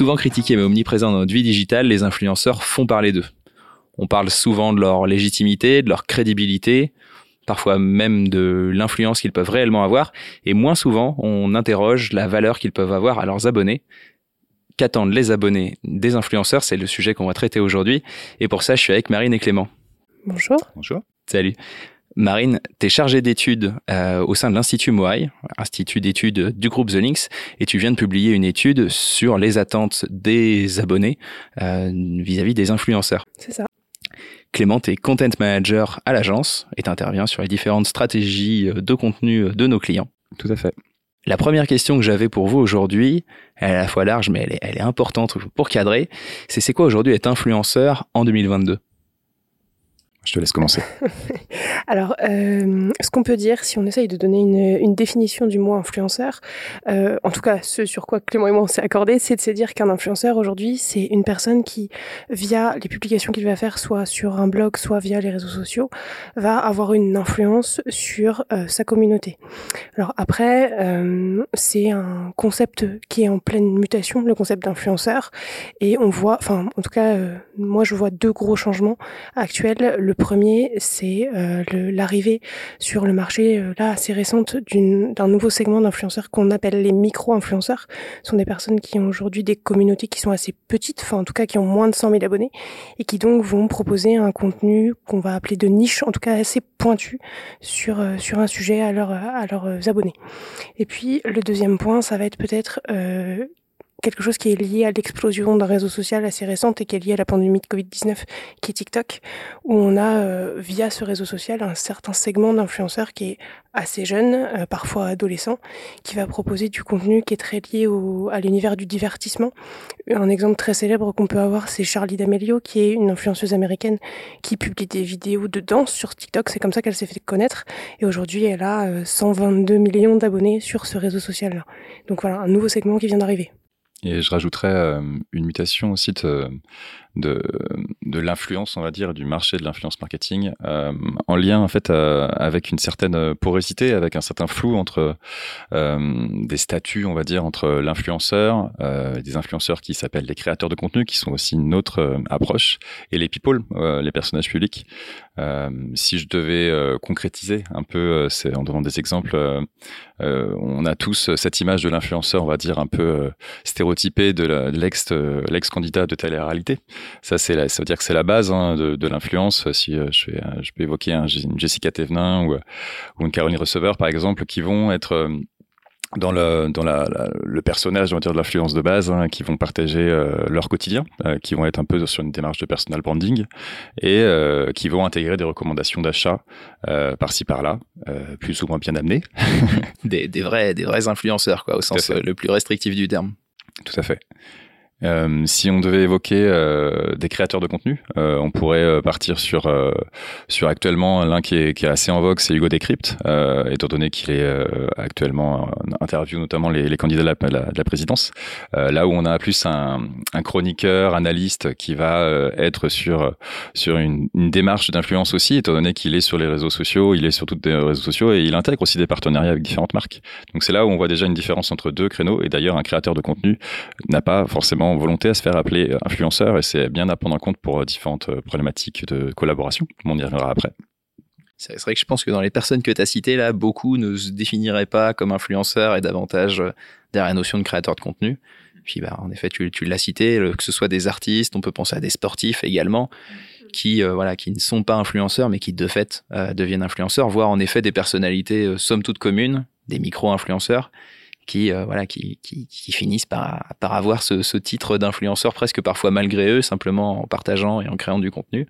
Souvent critiqués mais omniprésents dans notre vie digitale, les influenceurs font parler d'eux. On parle souvent de leur légitimité, de leur crédibilité, parfois même de l'influence qu'ils peuvent réellement avoir, et moins souvent on interroge la valeur qu'ils peuvent avoir à leurs abonnés. Qu'attendent les abonnés des influenceurs C'est le sujet qu'on va traiter aujourd'hui, et pour ça je suis avec Marine et Clément. Bonjour. Bonjour. Salut. Marine, tu es chargée d'études euh, au sein de l'Institut Moai, Institut d'études du groupe The Links, et tu viens de publier une étude sur les attentes des abonnés euh, vis-à-vis des influenceurs. C'est ça. Clément est content manager à l'agence et intervient sur les différentes stratégies de contenu de nos clients. Tout à fait. La première question que j'avais pour vous aujourd'hui, elle est à la fois large mais elle est, elle est importante pour cadrer, c'est c'est quoi aujourd'hui être influenceur en 2022 je te laisse commencer. Alors, euh, ce qu'on peut dire, si on essaye de donner une, définition du mot influenceur, euh, en tout cas ce sur quoi Clément et moi on s'est accordé, c'est de se dire qu'un influenceur aujourd'hui, c'est une personne qui, via les publications qu'il va faire, soit sur un blog, soit via les réseaux sociaux, va avoir une influence sur euh, sa communauté. Alors après, c'est un concept qui est en pleine mutation, le concept d'influenceur, et on voit, enfin en tout cas, moi je vois deux gros changements actuels. Premier, c'est euh, l'arrivée sur le marché euh, là assez récente d'un nouveau segment d'influenceurs qu'on appelle les micro-influenceurs. Ce sont des personnes qui ont aujourd'hui des communautés qui sont assez petites, enfin en tout cas qui ont moins de 100 000 abonnés et qui donc vont proposer un contenu qu'on va appeler de niche, en tout cas assez pointu sur euh, sur un sujet à, leur, à leurs abonnés. Et puis le deuxième point, ça va être peut-être euh, quelque chose qui est lié à l'explosion d'un réseau social assez récente et qui est lié à la pandémie de Covid-19, qui est TikTok, où on a, euh, via ce réseau social, un certain segment d'influenceurs qui est assez jeune, euh, parfois adolescent, qui va proposer du contenu qui est très lié au, à l'univers du divertissement. Un exemple très célèbre qu'on peut avoir, c'est Charlie D'Amelio, qui est une influenceuse américaine qui publie des vidéos de danse sur TikTok. C'est comme ça qu'elle s'est fait connaître. Et aujourd'hui, elle a 122 euh, millions d'abonnés sur ce réseau social-là. Donc voilà, un nouveau segment qui vient d'arriver. Et je rajouterais euh, une mutation aussi de, de, de l'influence, on va dire, du marché de l'influence marketing, euh, en lien en fait euh, avec une certaine porosité, avec un certain flou entre euh, des statuts, on va dire, entre l'influenceur, des influenceurs qui s'appellent les créateurs de contenu, qui sont aussi une autre approche, et les people, les personnages publics. si je devais concrétiser un peu, c'est en donnant des exemples, on a tous cette image de l'influenceur, on va dire, un peu stéréotypée de l'ex l'ex candidat de télé-réalité. Ça, c'est ça veut dire que c'est la base hein, de, de l'influence. Si euh, je, fais, je peux évoquer un, une Jessica Thévenin ou, ou une Caroline Receveur, par exemple, qui vont être euh, dans le dans la, le personnage on va dire de l'influence de base hein, qui vont partager euh, leur quotidien euh, qui vont être un peu sur une démarche de personal branding et euh, qui vont intégrer des recommandations d'achat par-ci par-là plus ou moins bien amenées. Des, des vrais des vrais influenceurs quoi au sens le plus restrictif du terme. Tout à fait euh, si on devait évoquer euh, des créateurs de contenu, euh, on pourrait partir sur sur actuellement l'un qui est, assez en vogue, c'est Hugo Decrypt, étant donné qu'il est actuellement interview notamment les, candidats de la, de la présidence. là où on a plus un, un chroniqueur, analyste qui va être sur sur une, une démarche d'influence aussi, étant donné qu'il est sur les réseaux sociaux, il est sur toutes les réseaux sociaux et il intègre aussi des partenariats avec différentes marques. Donc c'est là où on voit déjà une différence entre deux créneaux. Et d'ailleurs, un créateur de contenu n'a pas forcément volonté à se faire appeler influenceur et c'est bien à prendre en compte pour euh, différentes euh, problématiques de collaboration. On y reviendra après. C'est vrai que je pense que dans les personnes que tu as citées là, beaucoup ne se définiraient pas comme influenceurs et davantage euh, derrière la notion de créateur de contenu. Puis bah, en effet, tu, l'as cité, que ce soit des artistes, on peut penser à des sportifs également, qui voilà, qui ne sont pas influenceurs, mais qui de fait deviennent influenceurs, voire en effet des personnalités somme toute communes, des micro-influenceurs, qui euh, voilà qui, qui, qui, finissent par, par avoir ce, ce titre d'influenceur presque parfois malgré eux, simplement en partageant et en créant du contenu.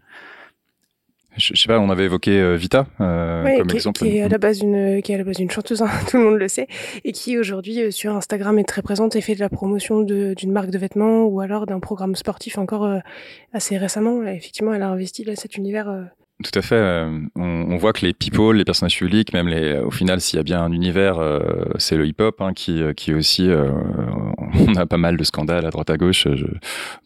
Je, je sais pas, on avait évoqué euh, Vita euh, oui, comme qui, exemple. Qui est à la base une, qui est à la base une chanteuse, hein, tout le monde le sait, et qui aujourd'hui euh, sur Instagram est très présente et fait de la promotion d'une marque de vêtements ou alors d'un programme sportif encore euh, assez récemment. Et effectivement, elle a investi là cet univers Tout à fait. Euh, on, voit que les people, les personnages publics, même les, au final, s'il y a bien un univers, euh, c'est le hip-hop hein, qui, qui aussi, euh, on a pas mal de scandales à droite à gauche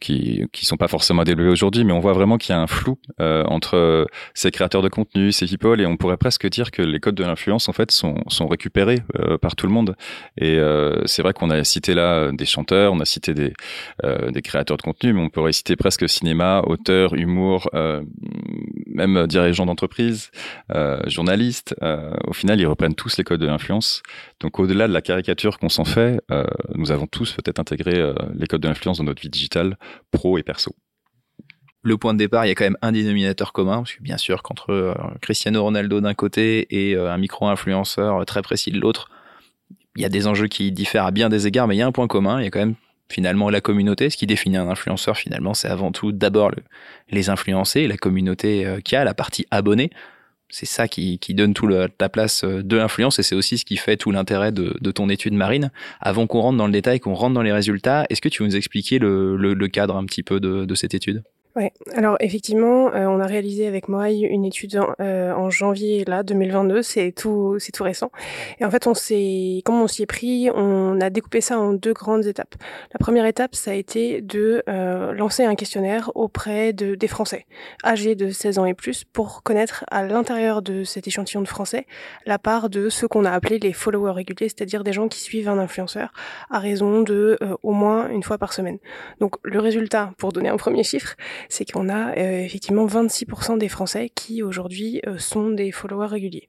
qui qui sont pas forcément développés aujourd'hui, mais on voit vraiment qu'il y a un flou entre ces créateurs de contenu, ces people, et on pourrait presque dire que les codes de l'influence en fait sont sont récupérés par tout le monde. Et c'est vrai qu'on a cité là des chanteurs, on a cité des des créateurs de contenu, mais on pourrait citer presque cinéma, auteur, humour, même dirigeants d'entreprise, euh, journalistes, euh, au final, ils reprennent tous les codes de l'influence. Donc, au-delà de la caricature qu'on s'en fait, euh, nous avons tous peut-être intégré les codes de l'influence dans notre vie digitale, pro et perso le point de départ, il y a quand même un dénominateur commun, parce que bien sûr qu'entre Cristiano Ronaldo d'un côté et un micro-influenceur très précis de l'autre, il y a des enjeux qui diffèrent à bien des égards, mais il y a un point commun, il y a quand même finalement la communauté. Ce qui définit un influenceur finalement, c'est avant tout d'abord les influencés, la communauté euh, qui a, la partie abonnée. C'est ça qui, donne tout le, ta place euh, de l'influence et c'est aussi ce qui fait tout l'intérêt de, ton étude marine. Avant qu'on rentre dans le détail, qu'on rentre dans les résultats, est-ce que tu veux nous expliquer le, cadre un petit peu de cette étude? Ouais. Alors effectivement, euh, on a réalisé avec moi une étude en, euh, en janvier là 2022. C'est tout, c'est tout récent. Et en fait, on s'est, comme on s'y est pris, on a découpé ça en deux grandes étapes. La première étape, ça a été de euh, lancer un questionnaire auprès de des Français âgés de 16 ans et plus pour connaître à l'intérieur de cet échantillon de Français la part de ceux qu'on a appelés les followers réguliers, c'est-à-dire des gens qui suivent un influenceur à raison de au moins une fois par semaine. Donc le résultat, pour donner un premier chiffre c'est qu'on a euh, effectivement 26% des Français qui aujourd'hui euh, sont des followers réguliers.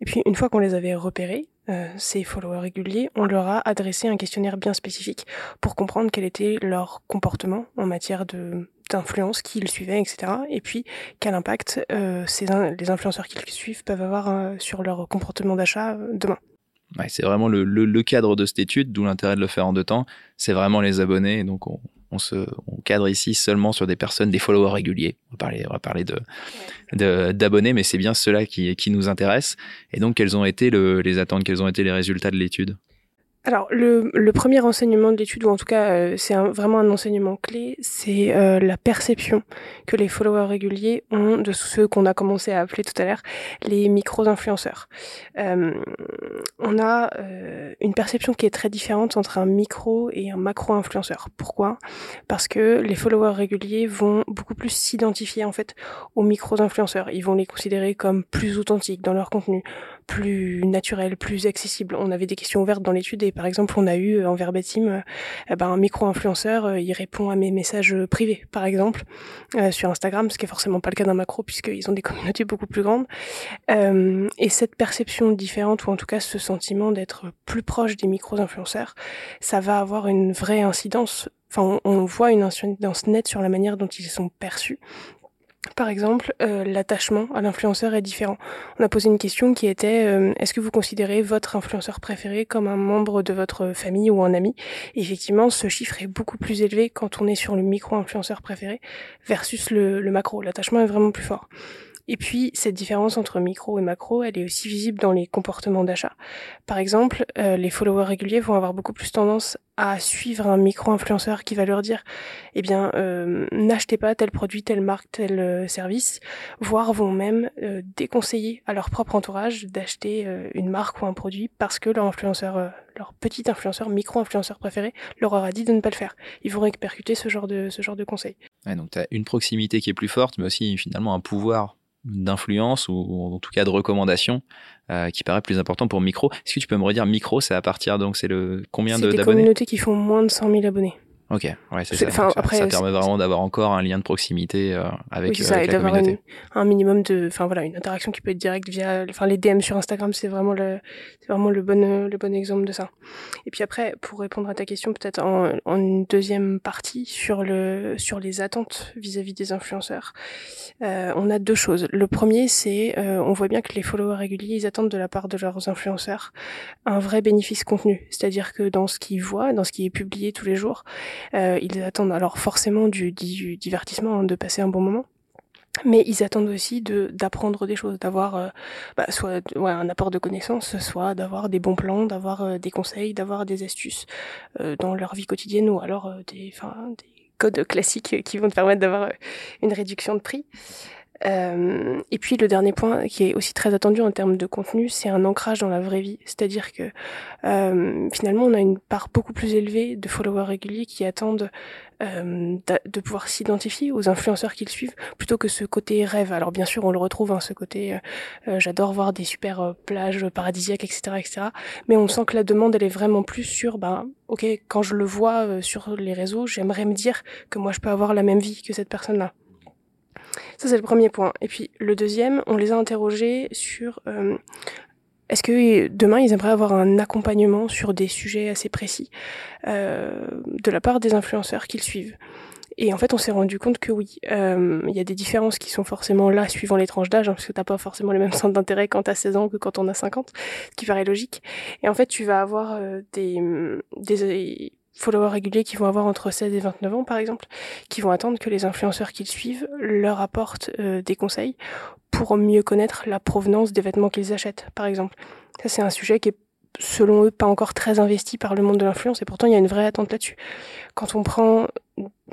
Et puis une fois qu'on les avait repérés, euh, ces followers réguliers, on leur a adressé un questionnaire bien spécifique pour comprendre quel était leur comportement en matière de d'influence qu'ils suivaient, etc. Et puis quel impact ces les influenceurs qu'ils suivent peuvent avoir sur leur comportement d'achat demain. C'est vraiment le, le, cadre de cette étude, d'où l'intérêt de le faire en deux temps. C'est vraiment les abonnés, donc on, on se on cadre ici seulement sur des personnes, des followers réguliers. On va parler, on va parler de d'abonnés, mais c'est bien cela qui, qui nous intéresse. Et donc, quelles ont été le, les attentes, quels ont été les résultats de l'étude? Alors, le, premier enseignement de l'étude, ou en tout cas, euh, c'est vraiment un enseignement clé, c'est euh, la perception que les followers réguliers ont de ceux qu'on a commencé à appeler tout à l'heure les micro-influenceurs. Euh, on a une perception qui est très différente entre un micro et un macro-influenceur. Pourquoi? Parce que les followers réguliers vont beaucoup plus s'identifier en fait aux micro-influenceurs. Ils vont les considérer comme plus authentiques dans leur contenu, plus naturels, plus accessibles. On avait des questions ouvertes dans l'étude et par exemple, on a eu euh, en verbatim euh, ben, un micro-influenceur, euh, il répond à mes messages privés, par exemple, sur Instagram, ce qui est forcément pas le cas d'un macro puisqu'ils ont des communautés beaucoup plus grandes. et cette perception différente, ou en tout cas ce sentiment d'être plus proche des micro-influenceurs, ça va avoir une vraie incidence enfin on, voit une incidence nette sur la manière dont ils sont perçus par exemple, euh, l'attachement à l'influenceur est différent. On a posé une question qui était euh, est-ce que vous considérez votre influenceur préféré comme un membre de votre famille ou un ami? Effectivement, ce chiffre est beaucoup plus élevé quand on est sur le micro-influenceur préféré versus le, le macro. L'attachement est vraiment plus fort. Et puis, cette différence entre micro et macro, elle est aussi visible dans les comportements d'achat. Par exemple, euh, les followers réguliers vont avoir beaucoup plus tendance à suivre un micro-influenceur qui va leur dire, eh bien, euh, n'achetez pas tel produit, telle marque, tel euh, service, voire vont même déconseiller à leur propre entourage d'acheter une marque ou un produit parce que leur influenceur, leur petit influenceur, micro-influenceur préféré, leur aura dit de ne pas le faire. Ils vont répercuter ce genre de, ce genre de conseils. Ouais, donc tu as une proximité qui est plus forte, mais aussi finalement un pouvoir d'influence ou en tout cas de recommandation euh, qui paraît plus important pour micro. Est-ce que tu peux me redire micro, c'est à partir donc c'est le combien d'abonnés C'est des communautés qui font moins de 100 000 abonnés. Ok, ouais, c'est ça. Après, ça, permet vraiment d'avoir encore un lien de proximité euh, avec, oui, ça, et d'avoir un minimum de, enfin voilà, une interaction qui peut être directe via, enfin les DM sur Instagram, c'est vraiment le, c'est vraiment le bon, le bon exemple de ça. Et puis après, pour répondre à ta question, peut-être en, en une deuxième partie sur le, sur les attentes vis-à-vis des influenceurs, euh, on a deux choses. Le premier, c'est, euh, on voit bien que les followers réguliers, ils attendent de la part de leurs influenceurs un vrai bénéfice contenu, c'est-à-dire que dans ce qu'ils voient, dans ce qui est publié tous les jours euh, ils attendent alors forcément du, divertissement, hein, de passer un bon moment. Mais ils attendent aussi de d'apprendre des choses, d'avoir euh, bah, soit ouais, un apport de connaissances, soit d'avoir des bons plans, d'avoir euh, des conseils, d'avoir des astuces dans leur vie quotidienne ou alors des, des codes classiques qui vont te permettre d'avoir une réduction de prix. Euh, et puis le dernier point qui est aussi très attendu en termes de contenu, c'est un ancrage dans la vraie vie. C'est-à-dire que euh, finalement, on a une part beaucoup plus élevée de followers réguliers qui attendent euh, de pouvoir s'identifier aux influenceurs qu'ils suivent plutôt que ce côté rêve. Alors bien sûr, on le retrouve, hein, ce côté j'adore voir des super plages paradisiaques, etc., etc. Mais on sent que la demande, elle est vraiment plus sur, ben, ok, quand je le vois sur les réseaux, j'aimerais me dire que moi, je peux avoir la même vie que cette personne-là. Ça, c'est le premier point. Et puis le deuxième, on les a interrogés sur euh, est-ce que demain, ils aimeraient avoir un accompagnement sur des sujets assez précis euh, de la part des influenceurs qu'ils suivent? Et en fait, on s'est rendu compte que oui, euh, il y a des différences qui sont forcément là suivant les tranches d'âge, hein, parce que t'as pas forcément les mêmes centres d'intérêt quand t'as 16 ans que quand on a 50, ce qui paraît logique. Et en fait, tu vas avoir euh, des, des followers réguliers qui vont avoir entre 16 et 29 ans, par exemple, qui vont attendre que les influenceurs qu'ils suivent leur apportent euh, des conseils pour mieux connaître la provenance des vêtements qu'ils achètent, par exemple. Ça, c'est un sujet qui est selon eux, pas encore très investi par le monde de l'influence, et pourtant il y a une vraie attente là-dessus. Quand on prend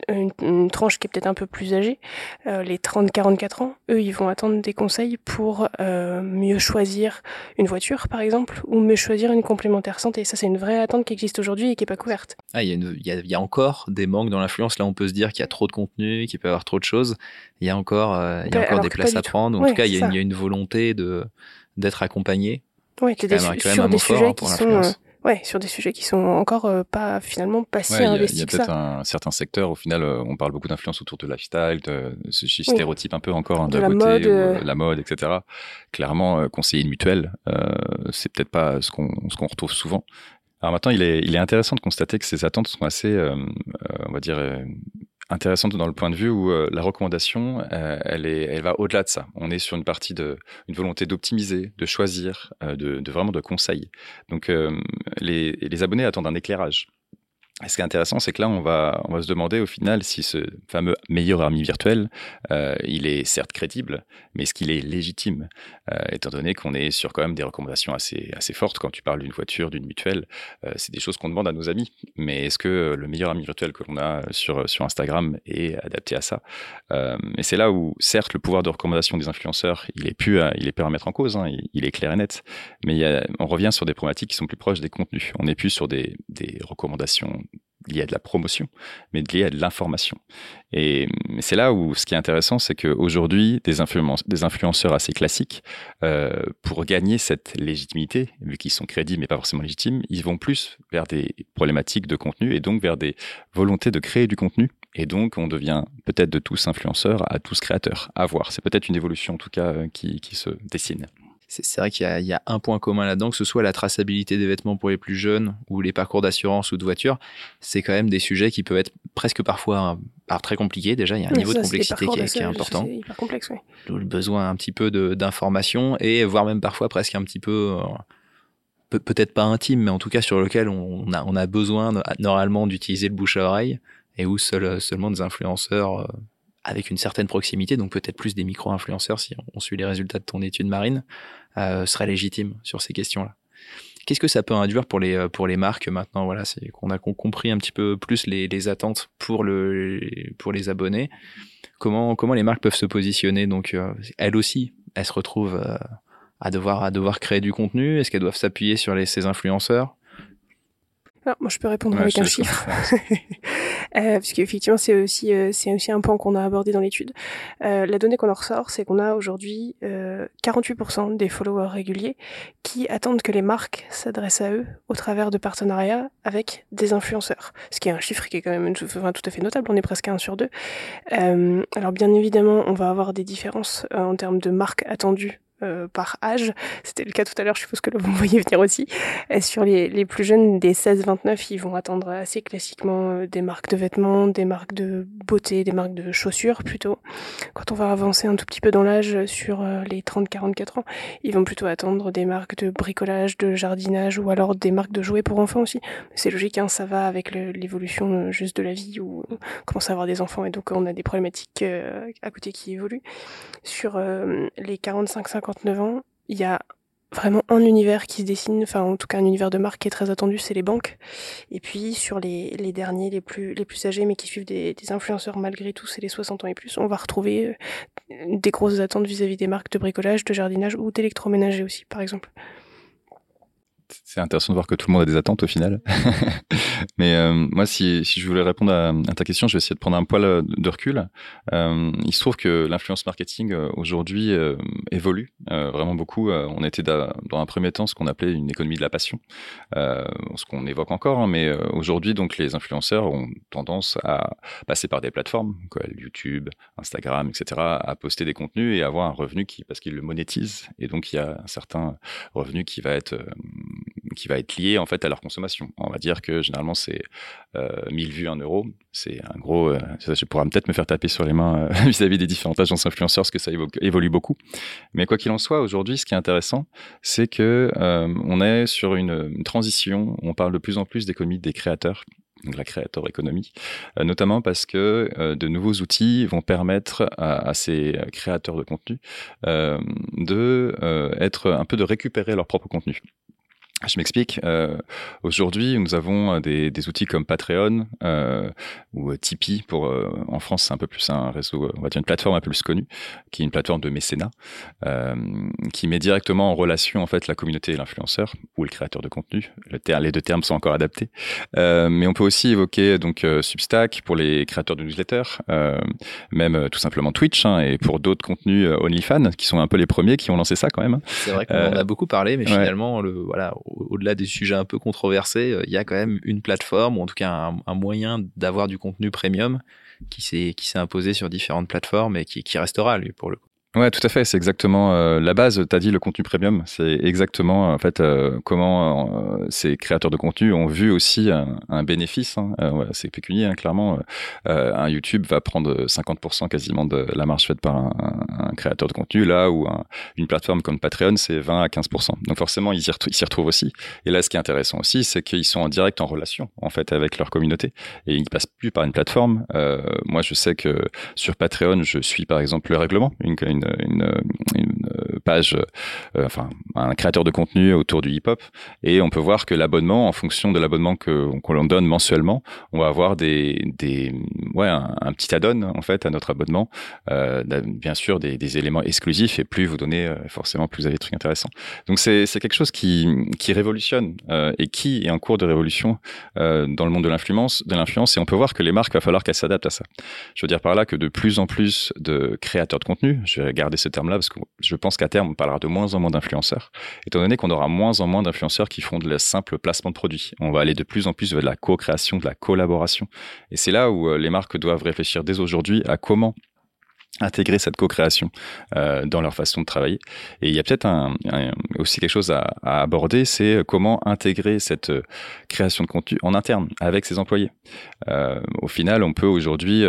une, tranche qui est peut-être un peu plus âgée, euh, les 30-44 ans, eux, ils vont attendre des conseils pour euh, mieux choisir une voiture, par exemple, ou mieux choisir une complémentaire santé. Ça, c'est une vraie attente qui existe aujourd'hui et qui n'est pas couverte. Ah, il y, y, a encore des manques dans l'influence. Là, on peut se dire qu'il y a trop de contenu, qu'il peut y avoir trop de choses. Il y a encore, euh, il y a encore des places à prendre. En tout cas, il y, a une volonté de d'être accompagné oui, des, sur des sujets qui sont, euh, ouais, sur des sujets qui sont encore euh, pas finalement pas si investis Il y a, peut-être un certain secteur, au final, euh, on parle beaucoup d'influence autour de lifestyle, de, ce stéréotype un peu encore hein, de, la, beauté, mode, la mode, etc. Clairement, conseiller une mutuelle, c'est peut-être pas ce qu'on ce qu'on retrouve souvent. Alors maintenant, il est, il est intéressant de constater que ces attentes sont assez, on va dire, intéressante dans le point de vue où euh, la recommandation, euh, elle, est, elle va au-delà de ça. On est sur une partie de, une volonté d'optimiser, de choisir, euh, de, de, vraiment de conseil. Donc les, les abonnés attendent un éclairage ce qui est intéressant, c'est que là, on va, se demander au final si ce fameux meilleur ami virtuel, euh, il est certes crédible, mais est-ce qu'il est légitime euh, Étant donné qu'on est sur quand même des recommandations assez, fortes, quand tu parles d'une voiture, d'une mutuelle, euh, c'est des choses qu'on demande à nos amis. Mais est-ce que le meilleur ami virtuel que l'on a sur, Instagram est adapté à ça? Et c'est là où, certes, le pouvoir de recommandation des influenceurs, il est pu, il est pu à remettre en cause, hein, il, est clair et net. Mais on revient sur des problématiques qui sont plus proches des contenus. On n'est plus sur des recommandations lié à de la promotion, mais lié à de l'information. Et c'est là où ce qui est intéressant, c'est qu'aujourd'hui, des, influenceurs assez classiques, euh, pour gagner cette légitimité, vu qu'ils sont crédibles mais pas forcément légitimes, ils vont plus vers des problématiques de contenu et donc vers des volontés de créer du contenu. Et donc, on devient peut-être de tous influenceurs à tous créateurs. À voir. C'est peut-être une évolution, en tout cas, euh, qui se dessine c'est vrai qu'il y, a un point commun là-dedans, que ce soit la traçabilité des vêtements pour les plus jeunes ou les parcours d'assurance ou de voiture, c'est quand même des sujets qui peuvent être presque parfois très compliqués. Déjà, il y a un niveau de complexité qui est, important. C'est hyper complexe, oui. Le besoin un petit peu d'information et voire même parfois presque un petit peu, euh, peut-être pas intime, mais en tout cas sur lequel on a, on a besoin normalement d'utiliser le bouche à oreille et où seul, seulement des influenceurs euh, avec une certaine proximité, donc peut-être plus des micro-influenceurs si on suit les résultats de ton étude marine, euh, seraient légitimes sur ces questions-là. Qu'est-ce que ça peut induire pour les, euh, pour les marques maintenant Voilà, c'est qu'on a compris un petit peu plus les, les, attentes pour, le, pour les abonnés. Comment, comment les marques peuvent se positionner? Donc, euh, elles aussi, elles se retrouvent euh, à, devoir, à devoir créer du contenu Est-ce qu'elles doivent s'appuyer sur les, ces influenceurs? Moi, je peux répondre avec un chiffre, euh, puisque effectivement, c'est aussi euh, c'est aussi un point qu'on a abordé dans l'étude. Euh, la donnée qu'on en ressort, c'est qu'on a aujourd'hui 48% euh, des followers réguliers qui attendent que les marques s'adressent à eux au travers de partenariats avec des influenceurs, ce qui est un chiffre qui est quand même enfin, tout à fait notable. On est presque un sur deux. alors bien évidemment, on va avoir des différences en termes de marques attendues euh, par âge. C'était le cas tout à l'heure, je suppose que vous voyez venir aussi. Sur les, les, plus jeunes, des 16-29, ils vont attendre assez classiquement euh, des marques de vêtements, des marques de beauté, des marques de chaussures plutôt. Quand on va avancer un tout petit peu dans l'âge sur euh, les 30-44 ans, ils vont plutôt attendre des marques de bricolage, de jardinage ou alors des marques de jouets pour enfants aussi. C'est logique, hein, ça va avec l'évolution juste de la vie où on commence à avoir des enfants et donc on a des problématiques à côté qui évoluent. Sur les 45-50 59 ans, il y a vraiment un univers qui se dessine, enfin en tout cas un univers de marque qui est très attendu, c'est les banques. Et puis sur les, derniers, les plus, les plus âgés, mais qui suivent des, des influenceurs malgré tout, c'est les 60 ans et plus, on va retrouver euh, des grosses attentes vis-à-vis des marques de bricolage, de jardinage ou d'électroménager aussi, par exemple c'est intéressant de voir que tout le monde a des attentes au final. Mais euh, moi, si, si, je voulais répondre à, ta question, je vais essayer de prendre un poil euh, de recul. Euh, il se trouve que l'influence marketing aujourd'hui évolue vraiment beaucoup. on était dans un premier temps ce qu'on appelait une économie de la passion, ce qu'on évoque encore. Hein, mais aujourd'hui, donc les influenceurs ont tendance à passer par des plateformes, quoi, YouTube, Instagram, etc., à poster des contenus et avoir un revenu qui, parce qu'ils le monétisent, et donc il y a un certain revenu qui va être qui va être lié en fait à leur consommation. On va dire que généralement c'est euh, 1000 vues, 1 euro. C'est un gros. Euh, je pourrais peut-être me faire taper sur les mains euh, vis-à-vis des différentes agences influenceurs parce que ça évolue beaucoup. Mais quoi qu'il en soit, aujourd'hui, ce qui est intéressant, c'est que euh, on est sur une, transition. On parle de plus en plus d'économie des créateurs donc la créateur économie, notamment parce que de nouveaux outils vont permettre à, ces créateurs de contenu de être un peu de récupérer leur propre contenu. Je m'explique. Euh, Aujourd'hui, nous avons euh, des, des, outils comme Patreon euh, ou euh, Tipeee. Pour euh, en France, c'est un peu plus un réseau, on va dire une plateforme un peu plus connue, qui est une plateforme de mécénat, euh, qui met directement en relation en fait la communauté et l'influenceur ou le créateur de contenu. Le les deux termes sont encore adaptés. mais on peut aussi évoquer donc Substack pour les créateurs de newsletters, même tout simplement Twitch hein, et pour d'autres contenus OnlyFans qui sont un peu les premiers qui ont lancé ça quand même. Hein. C'est vrai qu'on en a beaucoup parlé, mais finalement le voilà au-delà des sujets un peu controversés, euh, il y a quand même une plateforme, ou en tout cas un, moyen d'avoir du contenu premium qui s'est imposé sur différentes plateformes et qui, qui restera, lui, pour le coup. Ouais, tout à fait. C'est exactement euh, la base. Tu as dit le contenu premium. C'est exactement en fait euh, comment euh, ces créateurs de contenu ont vu aussi un, bénéfice. Hein. C'est pécunier, hein, clairement. un YouTube va prendre 50% quasiment de la marge faite par un, créateur de contenu, là où une plateforme comme Patreon, c'est 20 à 15%. Donc forcément, ils s'y retrouvent aussi. Et là, ce qui est intéressant aussi, c'est qu'ils sont en direct en relation en fait avec leur communauté et ils ne passent plus par une plateforme. moi, je sais que sur Patreon, je suis par exemple le règlement, une une, une page, euh, enfin un créateur de contenu autour du hip-hop, et on peut voir que l'abonnement, en fonction de l'abonnement que qu'on donne mensuellement, on va avoir des, des ouais un, petit add-on en fait à notre abonnement, euh, bien sûr des, éléments exclusifs, et plus vous donnez euh, forcément plus vous avez des trucs intéressants. Donc c'est quelque chose qui qui révolutionne et qui est en cours de révolution dans le monde de l'influence, de l'influence, et on peut voir que les marques va falloir qu'elles s'adaptent à ça. Je veux dire par là que de plus en plus de créateurs de contenu, je vais garder ce terme-là parce que je pense qu'à terme, on parlera de moins en moins d'influenceurs, étant donné qu'on aura moins en moins d'influenceurs qui font de la simple placement de produits. On va aller de plus en plus vers de la co-création, de la collaboration. Et c'est là où euh, les marques doivent réfléchir dès aujourd'hui à comment intégrer cette co-création euh, dans leur façon de travailler. Et il y a peut-être aussi quelque chose à, aborder, c'est comment intégrer cette euh, création de contenu en interne avec ses employés. Euh, au final, on peut aujourd'hui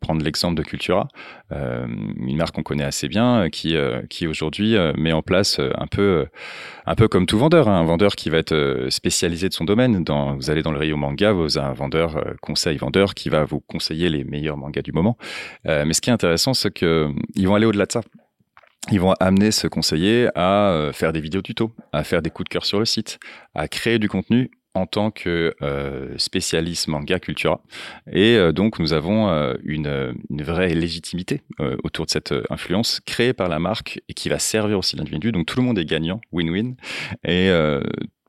prendre l'exemple de Cultura, une marque qu'on connaît assez bien, qui, qui aujourd'hui met en place un peu, un peu comme tout vendeur, hein, un vendeur qui va être spécialisé de son domaine. Vous allez dans le rayon manga, vous avez un vendeur conseil vendeur qui va vous conseiller les meilleurs mangas du moment. mais ce qui est intéressant, c'est qu'ils vont aller au-delà de ça. Ils vont amener ce conseiller à euh, faire des vidéos tutos, à faire des coups de cœur sur le site, à créer du contenu en tant que euh, spécialiste manga cultura. Et euh, donc, nous avons une, une, vraie légitimité autour de cette influence créée par la marque et qui va servir aussi l'individu. Donc, tout le monde est gagnant, win-win. Et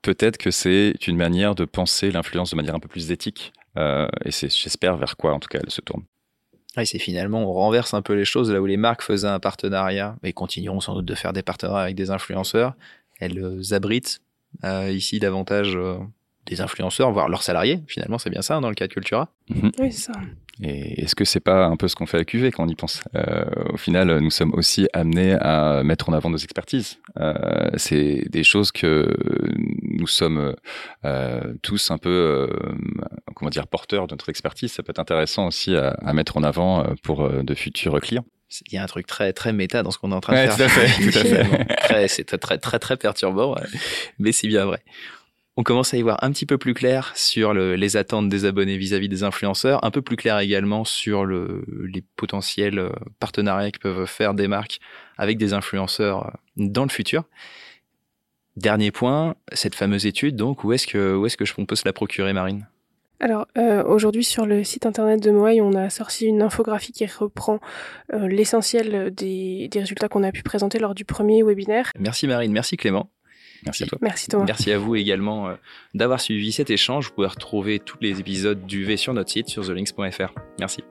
peut-être que c'est une manière de penser l'influence de manière un peu plus éthique. et c'est, j'espère, vers quoi, en tout cas, elle se tourne. Oui, c'est finalement, on renverse un peu les choses là où les marques faisaient un partenariat et continueront sans doute de faire des partenariats avec des influenceurs. Elles euh, abritent euh, ici davantage euh, des influenceurs, voire leurs salariés. Finalement, c'est bien ça hein, dans le cas de Cultura. Oui, c'est ça. Et est-ce que c'est pas un peu ce qu'on fait à QV quand on y pense? Euh, Au final, nous sommes aussi amenés à mettre en avant nos expertises. Euh, c'est des choses que nous sommes euh, tous un peu, euh, comment dire, porteurs de notre expertise. Ça peut être intéressant aussi à, à mettre en avant euh, pour de futurs clients. Il y a un truc très très méta dans ce qu'on est en train de faire. Tout à fait, tout à fait. c'est très très très perturbant, mais c'est bien vrai on commence à y voir un petit peu plus clair sur le, les attentes des abonnés vis-à-vis des influenceurs, un peu plus clair également sur le, les potentiels euh, partenariats que peuvent faire des marques avec des influenceurs euh, dans le futur. Dernier point, cette fameuse étude, donc, où est-ce que, où est-ce que on peut se la procurer, Marine? Alors euh, aujourd'hui sur le site internet de Moai, on a sorti une infographie qui reprend euh, l'essentiel des, des résultats qu'on a pu présenter lors du premier webinaire. Merci Marine, merci Clément. Merci à toi. Merci Thomas. Merci à vous également euh, d'avoir suivi cet échange. Vous pouvez retrouver tous les épisodes du V sur notre site sur thelinks.fr. Merci.